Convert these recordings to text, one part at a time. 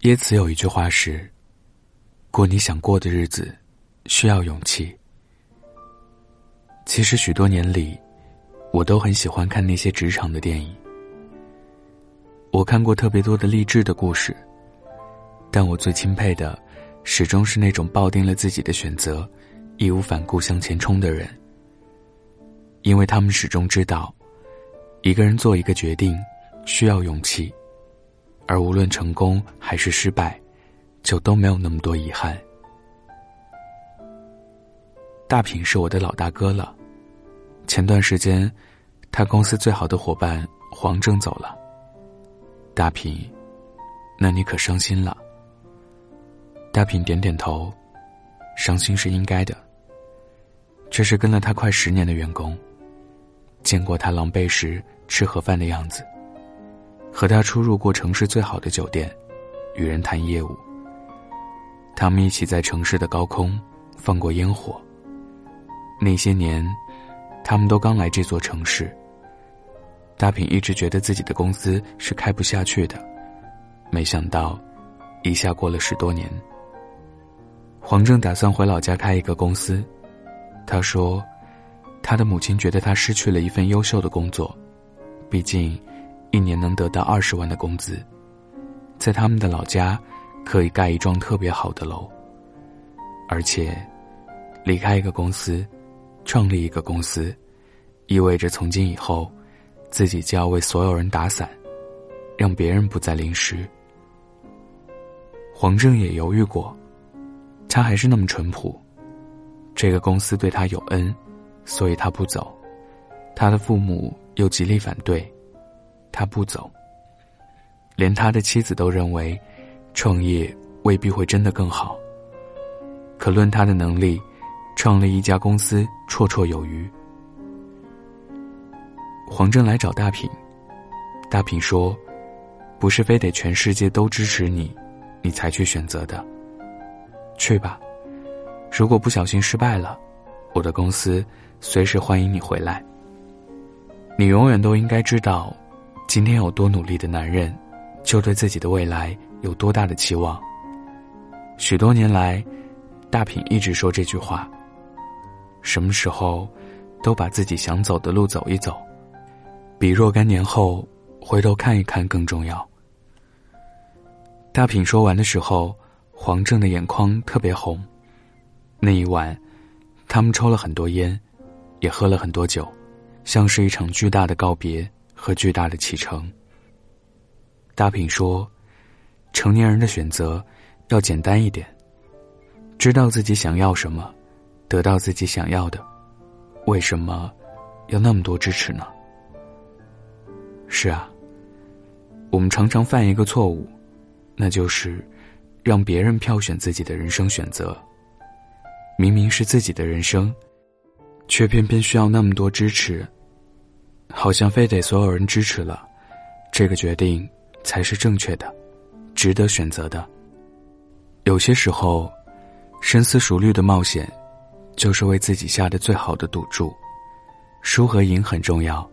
耶茨有一句话是：“过你想过的日子，需要勇气。”其实许多年里，我都很喜欢看那些职场的电影。我看过特别多的励志的故事，但我最钦佩的，始终是那种抱定了自己的选择，义无反顾向前冲的人。因为他们始终知道，一个人做一个决定需要勇气，而无论成功还是失败，就都没有那么多遗憾。大平是我的老大哥了。前段时间，他公司最好的伙伴黄正走了。大平，那你可伤心了。大平点点头，伤心是应该的。这是跟了他快十年的员工，见过他狼狈时吃盒饭的样子，和他出入过城市最好的酒店，与人谈业务。他们一起在城市的高空放过烟火。那些年。他们都刚来这座城市。大平一直觉得自己的公司是开不下去的，没想到，一下过了十多年。黄正打算回老家开一个公司，他说，他的母亲觉得他失去了一份优秀的工作，毕竟，一年能得到二十万的工资，在他们的老家，可以盖一幢特别好的楼。而且，离开一个公司。创立一个公司，意味着从今以后，自己就要为所有人打伞，让别人不再淋湿。黄正也犹豫过，他还是那么淳朴。这个公司对他有恩，所以他不走。他的父母又极力反对，他不走。连他的妻子都认为，创业未必会真的更好。可论他的能力。创立一家公司绰绰有余。黄正来找大品，大品说：“不是非得全世界都支持你，你才去选择的。去吧，如果不小心失败了，我的公司随时欢迎你回来。你永远都应该知道，今天有多努力的男人，就对自己的未来有多大的期望。许多年来，大品一直说这句话。”什么时候，都把自己想走的路走一走，比若干年后回头看一看更重要。大品说完的时候，黄正的眼眶特别红。那一晚，他们抽了很多烟，也喝了很多酒，像是一场巨大的告别和巨大的启程。大品说：“成年人的选择要简单一点，知道自己想要什么。”得到自己想要的，为什么要那么多支持呢？是啊，我们常常犯一个错误，那就是让别人票选自己的人生选择。明明是自己的人生，却偏偏需要那么多支持，好像非得所有人支持了，这个决定才是正确的，值得选择的。有些时候，深思熟虑的冒险。就是为自己下的最好的赌注，输和赢很重要，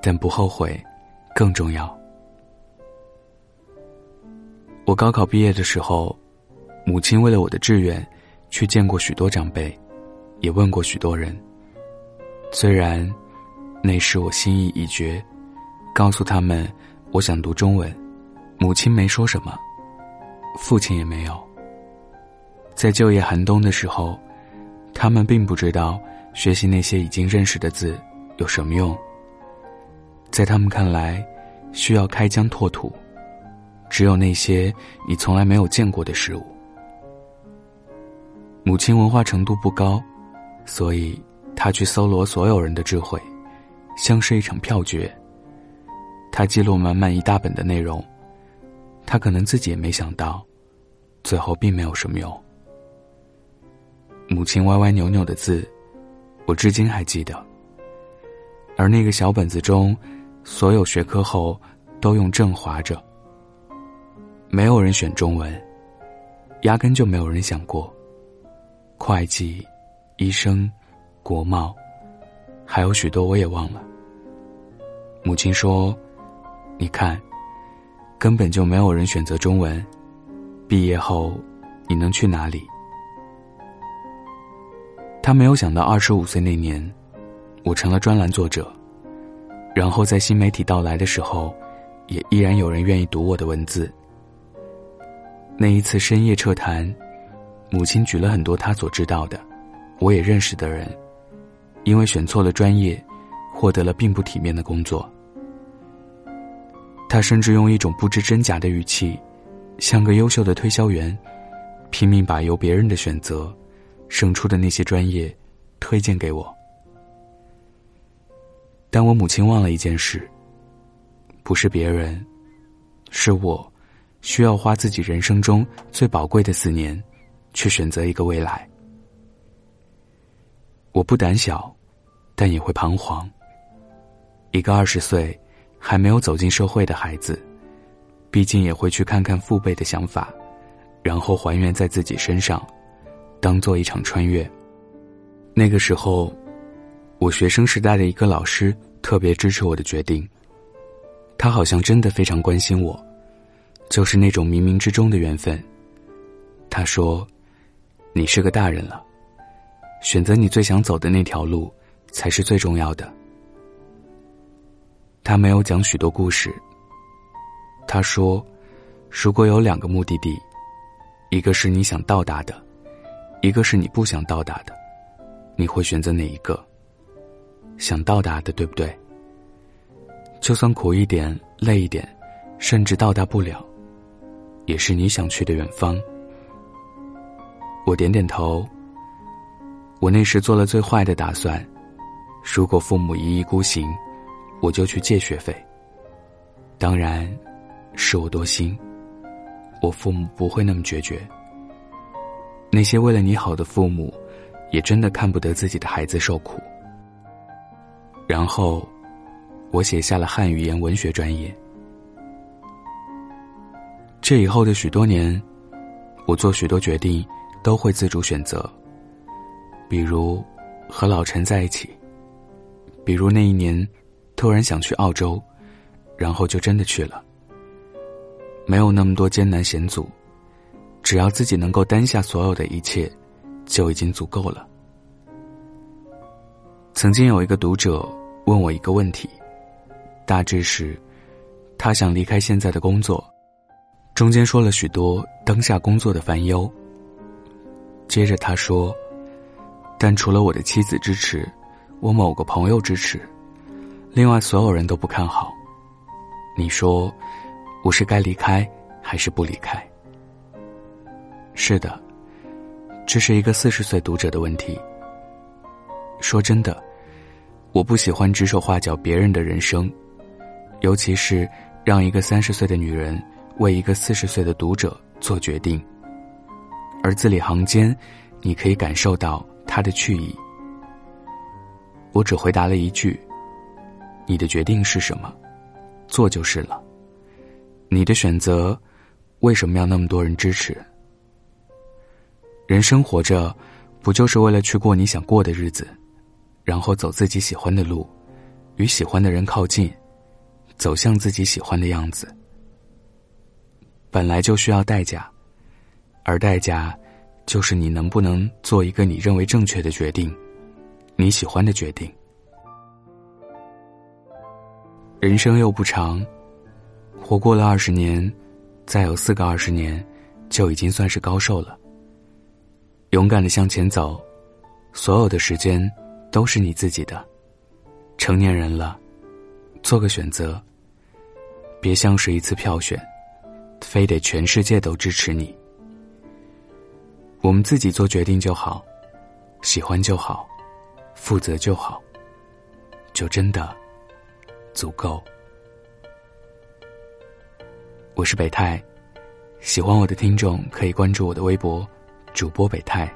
但不后悔更重要。我高考毕业的时候，母亲为了我的志愿，去见过许多长辈，也问过许多人。虽然那时我心意已决，告诉他们我想读中文，母亲没说什么，父亲也没有。在就业寒冬的时候。他们并不知道学习那些已经认识的字有什么用。在他们看来，需要开疆拓土，只有那些你从来没有见过的事物。母亲文化程度不高，所以她去搜罗所有人的智慧，像是一场票决。他记录满满一大本的内容，他可能自己也没想到，最后并没有什么用。母亲歪歪扭扭的字，我至今还记得。而那个小本子中，所有学科后都用正划着。没有人选中文，压根就没有人想过。会计、医生、国贸，还有许多我也忘了。母亲说：“你看，根本就没有人选择中文，毕业后你能去哪里？他没有想到，二十五岁那年，我成了专栏作者，然后在新媒体到来的时候，也依然有人愿意读我的文字。那一次深夜彻谈，母亲举了很多她所知道的，我也认识的人，因为选错了专业，获得了并不体面的工作。他甚至用一种不知真假的语气，像个优秀的推销员，拼命把由别人的选择。胜出的那些专业，推荐给我。但我母亲忘了一件事。不是别人，是我，需要花自己人生中最宝贵的四年，去选择一个未来。我不胆小，但也会彷徨。一个二十岁还没有走进社会的孩子，毕竟也会去看看父辈的想法，然后还原在自己身上。当做一场穿越。那个时候，我学生时代的一个老师特别支持我的决定。他好像真的非常关心我，就是那种冥冥之中的缘分。他说：“你是个大人了，选择你最想走的那条路才是最重要的。”他没有讲许多故事。他说：“如果有两个目的地，一个是你想到达的。”一个是你不想到达的，你会选择哪一个？想到达的，对不对？就算苦一点、累一点，甚至到达不了，也是你想去的远方。我点点头。我那时做了最坏的打算：如果父母一意孤行，我就去借学费。当然，是我多心，我父母不会那么决绝。那些为了你好的父母，也真的看不得自己的孩子受苦。然后，我写下了汉语言文学专业。这以后的许多年，我做许多决定都会自主选择。比如，和老陈在一起；比如那一年，突然想去澳洲，然后就真的去了。没有那么多艰难险阻。只要自己能够担下所有的一切，就已经足够了。曾经有一个读者问我一个问题，大致是，他想离开现在的工作，中间说了许多当下工作的烦忧。接着他说，但除了我的妻子支持，我某个朋友支持，另外所有人都不看好。你说，我是该离开还是不离开？是的，这是一个四十岁读者的问题。说真的，我不喜欢指手画脚别人的人生，尤其是让一个三十岁的女人为一个四十岁的读者做决定，而字里行间，你可以感受到他的去意。我只回答了一句：“你的决定是什么？做就是了。你的选择，为什么要那么多人支持？”人生活着，不就是为了去过你想过的日子，然后走自己喜欢的路，与喜欢的人靠近，走向自己喜欢的样子。本来就需要代价，而代价，就是你能不能做一个你认为正确的决定，你喜欢的决定。人生又不长，活过了二十年，再有四个二十年，就已经算是高寿了。勇敢的向前走，所有的时间都是你自己的。成年人了，做个选择。别像是一次票选，非得全世界都支持你。我们自己做决定就好，喜欢就好，负责就好，就真的足够。我是北泰，喜欢我的听众可以关注我的微博。主播北泰，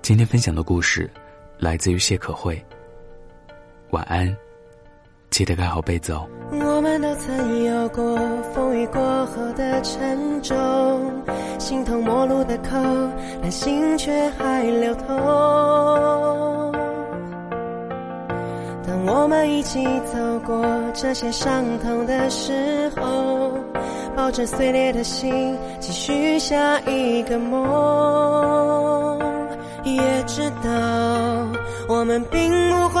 今天分享的故事来自于谢可慧。晚安，记得盖好被子哦。我们都曾有过风雨过后的沉重，形同陌路的口，但心却还流通。当我们一起走过这些伤痛的时候。抱着碎裂的心，继续下一个梦。也知道我们并不会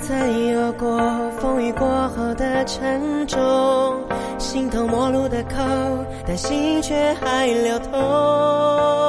曾有过风雨过后的沉重，心头陌路的口，但心却还流通。